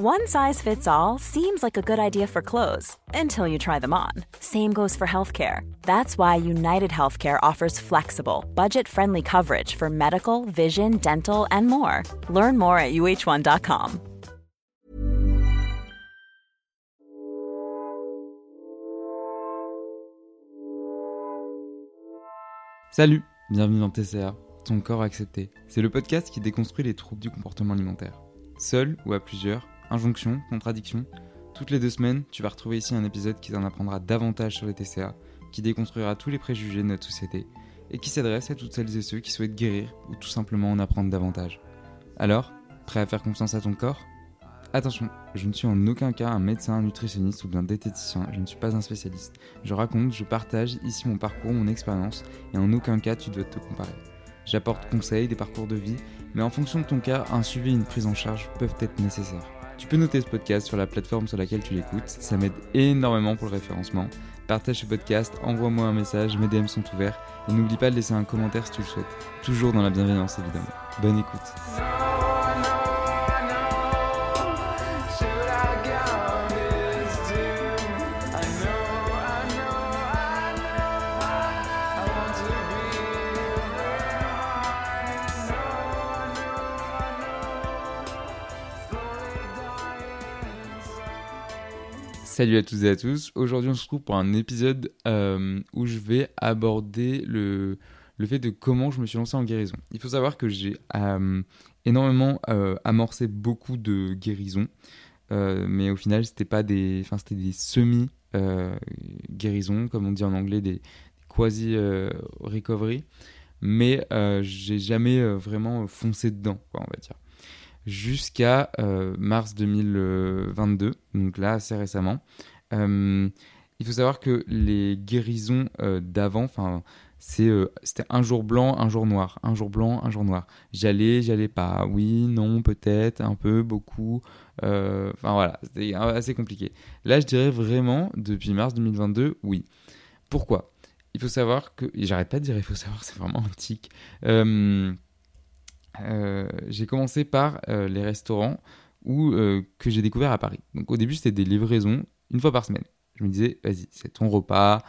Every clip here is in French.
One size fits all seems like a good idea for clothes until you try them on. Same goes for healthcare. That's why United Healthcare offers flexible, budget-friendly coverage for medical, vision, dental, and more. Learn more at uh1.com. Salut, bienvenue dans TCA, ton corps accepté. C'est le podcast qui déconstruit les troubles du comportement alimentaire. Seul ou à plusieurs, injonctions, contradictions, toutes les deux semaines, tu vas retrouver ici un épisode qui t'en apprendra davantage sur les TCA, qui déconstruira tous les préjugés de notre société et qui s'adresse à toutes celles et ceux qui souhaitent guérir ou tout simplement en apprendre davantage. Alors, prêt à faire confiance à ton corps? Attention, je ne suis en aucun cas un médecin, un nutritionniste ou bien diététicien, je ne suis pas un spécialiste. Je raconte, je partage ici mon parcours, mon expérience, et en aucun cas tu dois te comparer. J'apporte conseils, des parcours de vie, mais en fonction de ton cas, un suivi et une prise en charge peuvent être nécessaires. Tu peux noter ce podcast sur la plateforme sur laquelle tu l'écoutes, ça m'aide énormément pour le référencement. Partage ce podcast, envoie-moi un message, mes DM sont ouverts, et n'oublie pas de laisser un commentaire si tu le souhaites. Toujours dans la bienveillance évidemment. Bonne écoute. Salut à tous et à tous. Aujourd'hui, on se retrouve pour un épisode euh, où je vais aborder le, le fait de comment je me suis lancé en guérison. Il faut savoir que j'ai euh, énormément euh, amorcé beaucoup de guérisons, mais au final, c'était pas des, c'était des semi guérisons, comme on dit en anglais, des, quasi recovery. Mais j'ai jamais vraiment foncé dedans, quoi, on va dire jusqu'à euh, mars 2022, donc là assez récemment. Euh, il faut savoir que les guérisons euh, d'avant, enfin, c'était un jour blanc, un jour noir, un jour blanc, un jour noir. J'allais, j'allais pas, oui, non, peut-être, un peu, beaucoup. Enfin voilà, c'était assez compliqué. Là, je dirais vraiment, depuis mars 2022, oui. Pourquoi? Il faut savoir que, j'arrête pas de dire il faut savoir, c'est vraiment tic. Euh, j'ai commencé par euh, les restaurants où, euh, que j'ai découvert à Paris. Donc au début, c'était des livraisons une fois par semaine. Je me disais, vas-y, c'est ton repas,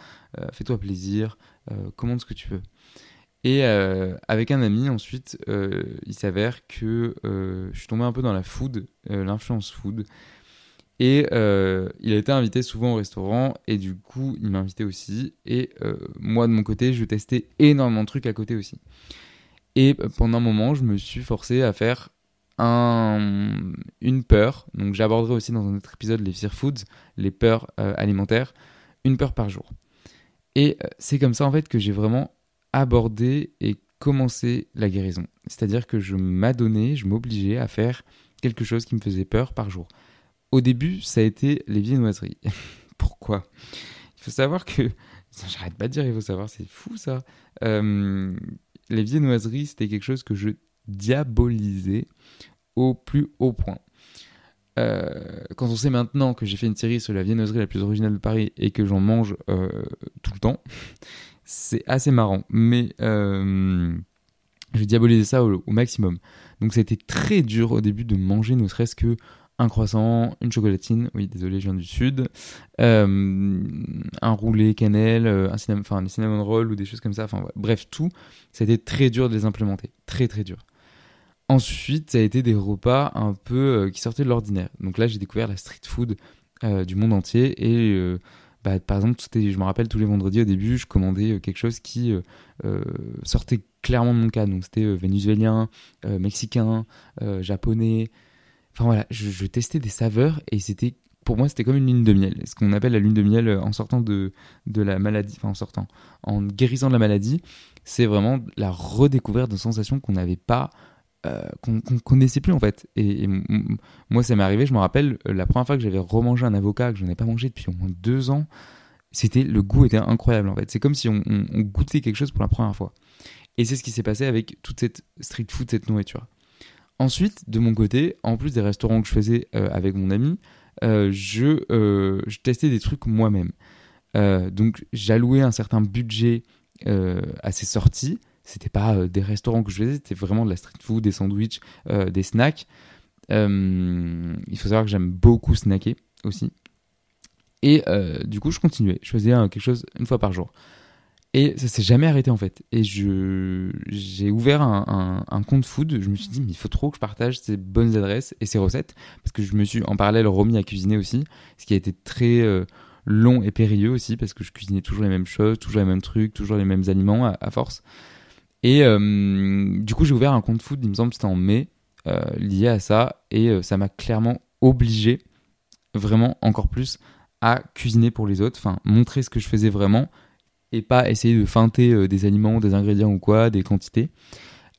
fais-toi plaisir, commande ce que tu veux. Et avec un ami, ensuite, il s'avère que je suis tombé un peu dans la food, l'influence food. Et il a été invité souvent au restaurant, et du coup, il m'a invité aussi. Et moi, de mon côté, je testais énormément de trucs à côté aussi. Et pendant un moment, je me suis forcé à faire un, une peur. Donc j'aborderai aussi dans un autre épisode les fear foods, les peurs euh, alimentaires, une peur par jour. Et euh, c'est comme ça en fait que j'ai vraiment abordé et commencé la guérison. C'est-à-dire que je m'adonnais, je m'obligeais à faire quelque chose qui me faisait peur par jour. Au début, ça a été les viennoiseries. Pourquoi? Il faut savoir que... J'arrête pas de dire, il faut savoir, c'est fou ça. Euh, les viennoiseries, c'était quelque chose que je diabolisais au plus haut point. Euh, quand on sait maintenant que j'ai fait une série sur la viennoiserie la plus originale de Paris et que j'en mange euh, tout le temps, c'est assez marrant. Mais euh, je diabolisais ça au, au maximum. Donc ça a été très dur au début de manger ne serait-ce que un croissant, une chocolatine, oui désolé je viens du sud, euh, un roulé cannelle, euh, un cinnamon, enfin des cinnamon ou des choses comme ça, enfin bref tout, ça a été très dur de les implémenter, très très dur. Ensuite, ça a été des repas un peu qui sortaient de l'ordinaire. Donc là, j'ai découvert la street food du monde entier et bah, par exemple, je me rappelle tous les vendredis au début, je commandais quelque chose qui sortait clairement de mon cas. Donc c'était vénézuélien, mexicain, japonais. Enfin voilà, je, testais des saveurs et c'était pour moi, c'était comme une lune de miel. Ce qu'on appelle la lune de miel euh, en sortant de, de la maladie, en sortant, en guérissant de la maladie, c'est vraiment la redécouverte de sensations qu'on n'avait pas, euh, qu'on connaissait plus en fait. Et, moi, ça m'est arrivé, je me rappelle, euh, la première fois que j'avais remangé un avocat que je n'avais pas mangé depuis au moins deux ans, c'était le goût était incroyable en fait. C'est comme si on, goûtait quelque chose pour la première fois. Et c'est ce qui s'est passé avec toute cette street food, cette nourriture. Ensuite, de mon côté, en plus des restaurants que je faisais avec mon ami, euh, euh, je, testais des trucs moi-même. Euh, donc j'allouais un certain budget à ces sorties. C'était pas des restaurants que je faisais, c'était vraiment de la street food, des sandwichs, des snacks. il faut savoir que j'aime beaucoup snacker aussi. Et du coup, je continuais. Je faisais quelque chose une fois par jour. Et ça s'est jamais arrêté en fait. Et j'ai ouvert un, un, compte food. Je me suis dit, mais il faut trop que je partage ces bonnes adresses et ces recettes. Parce que je me suis en parallèle remis à cuisiner aussi. Ce qui a été très euh, long et périlleux aussi. Parce que je cuisinais toujours les mêmes choses, toujours les mêmes trucs, toujours les mêmes aliments à, force. Et euh, du coup, j'ai ouvert un compte food, il me semble c'était en mai, euh, lié à ça. Et ça m'a clairement obligé, vraiment encore plus, à cuisiner pour les autres. Enfin, montrer ce que je faisais vraiment et pas essayer de feinter euh, des aliments, des ingrédients ou quoi, des quantités.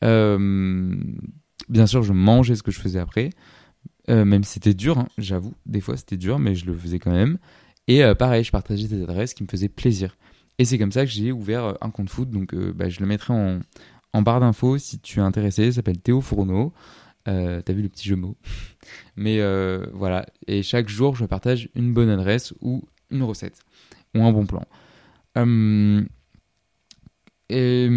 Euh, bien sûr, je mangeais ce que je faisais après, euh, même si c'était dur, hein, j'avoue, des fois c'était dur, mais je le faisais quand même. Et pareil, je partageais des adresses qui me faisaient plaisir. Et c'est comme ça que j'ai ouvert un compte food, donc bah, je le mettrai en, en barre d'infos si tu es intéressé. Il s'appelle Théo Fourneau. T'as vu le petit jeu Mais voilà, et chaque jour, je partage une bonne adresse ou une recette ou un bon plan. Euh, et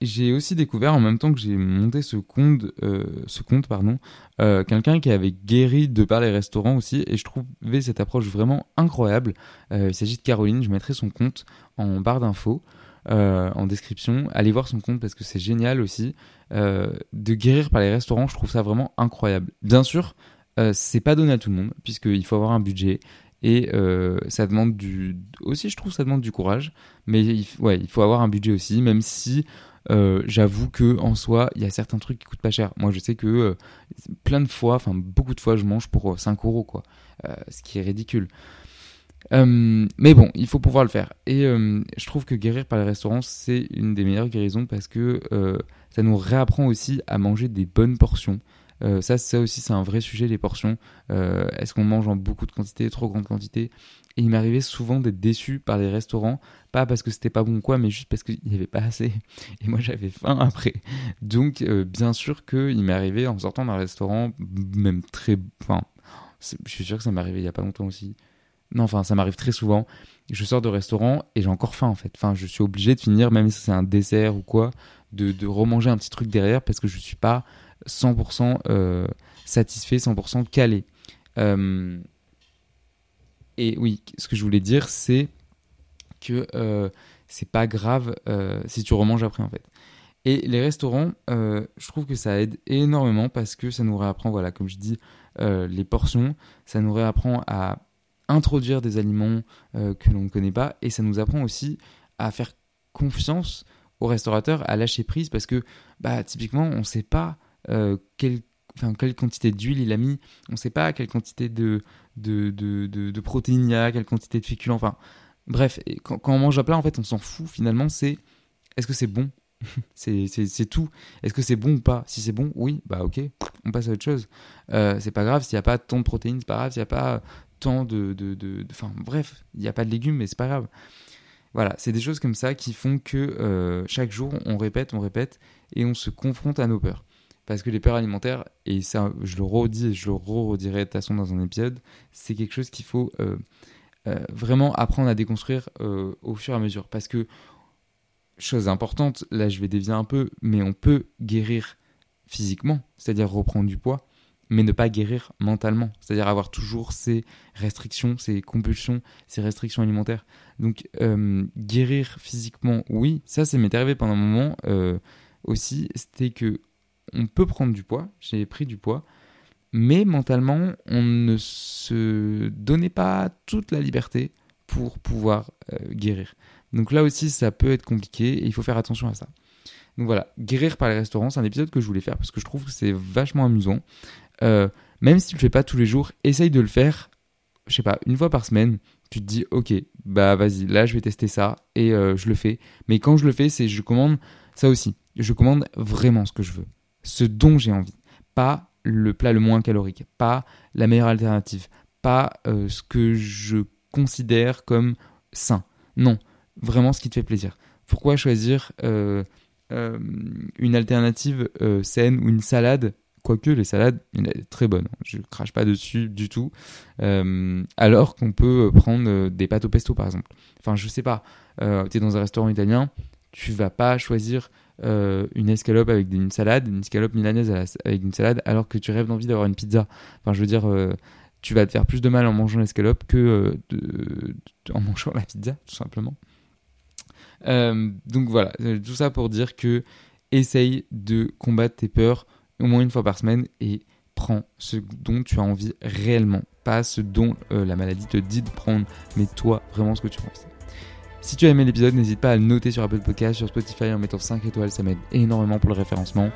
j'ai aussi découvert en même temps que j'ai monté ce compte, euh, ce compte pardon, euh, quelqu'un qui avait guéri de par les restaurants aussi, et je trouvais cette approche vraiment incroyable. il s'agit de Caroline, je mettrai son compte en barre d'infos, en description. Allez voir son compte parce que c'est génial aussi. de guérir par les restaurants, je trouve ça vraiment incroyable. Bien sûr, c'est pas donné à tout le monde, puisqu'il faut avoir un budget, et euh, ça demande du aussi je trouve ça demande du courage. Mais il, ouais, il faut avoir un budget aussi même si euh, j'avoue que en soi il y a certains trucs qui coûtent pas cher. Moi je sais que euh, plein de fois enfin beaucoup de fois je mange pour 5 euros quoi. Ce qui est ridicule. Mais bon il faut pouvoir le faire. Et je trouve que guérir par les restaurants c'est une des meilleures guérisons parce que ça nous réapprend aussi à manger des bonnes portions euh, ça, ça aussi, c'est un vrai sujet, les portions. Euh, est-ce qu'on mange en beaucoup de quantité, trop grande quantité? Et il m'arrivait souvent d'être déçu par les restaurants, pas parce que c'était pas bon quoi, mais juste parce qu'il n'y avait pas assez. Et moi, j'avais faim après. Donc, euh, bien sûr qu'il m'est arrivé en sortant d'un restaurant, même très. Enfin, je suis sûr que ça m'est arrivé il y a pas longtemps aussi. Non, enfin, ça m'arrive très souvent. Je sors de restaurant et j'ai encore faim en fait. Enfin, je suis obligé de finir, même si c'est un dessert ou quoi, de, de remanger un petit truc derrière parce que je suis pas 100% euh, satisfait, 100% calé. Euh, et oui, ce que je voulais dire, c'est que euh, c'est pas grave si tu remanges après en fait. Et les restaurants, je trouve que ça aide énormément parce que ça nous réapprend, voilà, comme je dis, les portions, ça nous réapprend à introduire des aliments que l'on ne connaît pas et ça nous apprend aussi à faire confiance au restaurateur, à lâcher prise parce que bah, typiquement on ne sait pas euh, quelle, quelle quantité d'huile il a mis, on ne sait pas quelle quantité de, protéines il y a, quelle quantité de féculents, enfin bref, quand, on mange à plat, en fait, on s'en fout finalement, c'est est-ce que c'est bon? C'est tout. Est-ce que c'est bon ou pas? Si c'est bon, oui, bah ok, on passe à autre chose. Euh, c'est pas grave s'il n'y a pas tant de protéines, c'est pas grave s'il n'y a pas tant de. de, enfin, bref, il n'y a pas de légumes, mais c'est pas grave. Voilà, c'est des choses comme ça qui font que euh, chaque jour, on répète, on répète, et on se confronte à nos peurs. Parce que les peurs alimentaires, et ça, je le redis et je le redirai de toute façon dans un épisode, c'est quelque chose qu'il faut euh, euh, vraiment apprendre à déconstruire euh, au fur et à mesure. Parce que, chose importante, là je vais dévier un peu, mais on peut guérir physiquement, c'est-à-dire reprendre du poids, mais ne pas guérir mentalement, c'est-à-dire avoir toujours ces restrictions, ces compulsions, ces restrictions alimentaires. Donc guérir physiquement, oui, ça, ça m'est arrivé pendant un moment aussi, c'était que on peut prendre du poids, j'ai pris du poids, mais mentalement, on ne se donnait pas toute la liberté pour pouvoir euh, guérir. Donc là aussi, ça peut être compliqué et il faut faire attention à ça. Donc voilà, guérir par les restaurants, c'est un épisode que je voulais faire parce que je trouve que c'est vachement amusant. Euh, même si tu le fais pas tous les jours, essaye de le faire, je sais pas, une fois par semaine. Tu te dis, ok, bah vas-y, là je vais tester ça et euh, je le fais. Mais quand je le fais, c'est je commande ça aussi. Je commande vraiment ce que je veux, ce dont j'ai envie, pas le plat le moins calorique, pas la meilleure alternative, pas euh, ce que je considère comme sain. Non, vraiment ce qui te fait plaisir. Pourquoi choisir euh, euh, une alternative saine ou une salade? Quoique les salades, il a très bonnes, hein. je crache pas dessus du tout. alors qu'on peut prendre des pâtes au pesto par exemple. Enfin, je sais pas, tu es dans un restaurant italien, tu vas pas choisir euh, une escalope avec une salade, une escalope milanaise avec une salade, alors que tu rêves d'envie d'avoir une pizza. Enfin, je veux dire, euh, tu vas te faire plus de mal en mangeant l'escalope que euh, en mangeant la pizza, tout simplement. donc voilà, tout ça pour dire que essaye de combattre tes peurs au moins une fois par semaine et prends ce dont tu as envie réellement, pas ce dont la maladie te dit de prendre, mais toi vraiment ce que tu envie. Si tu as aimé l'épisode, n'hésite pas à le noter sur Apple Podcast, sur Spotify en mettant 5 étoiles, ça m'aide énormément pour le référencement.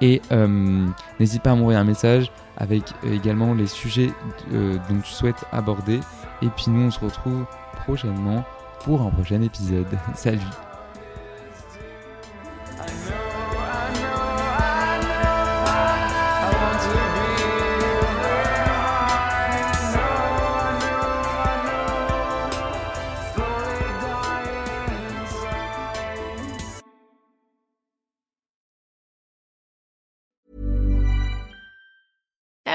Et euh, n'hésite pas à m'envoyer un message avec euh, également les sujets euh, dont tu souhaites aborder. Et puis nous, on se retrouve prochainement pour un prochain épisode. Salut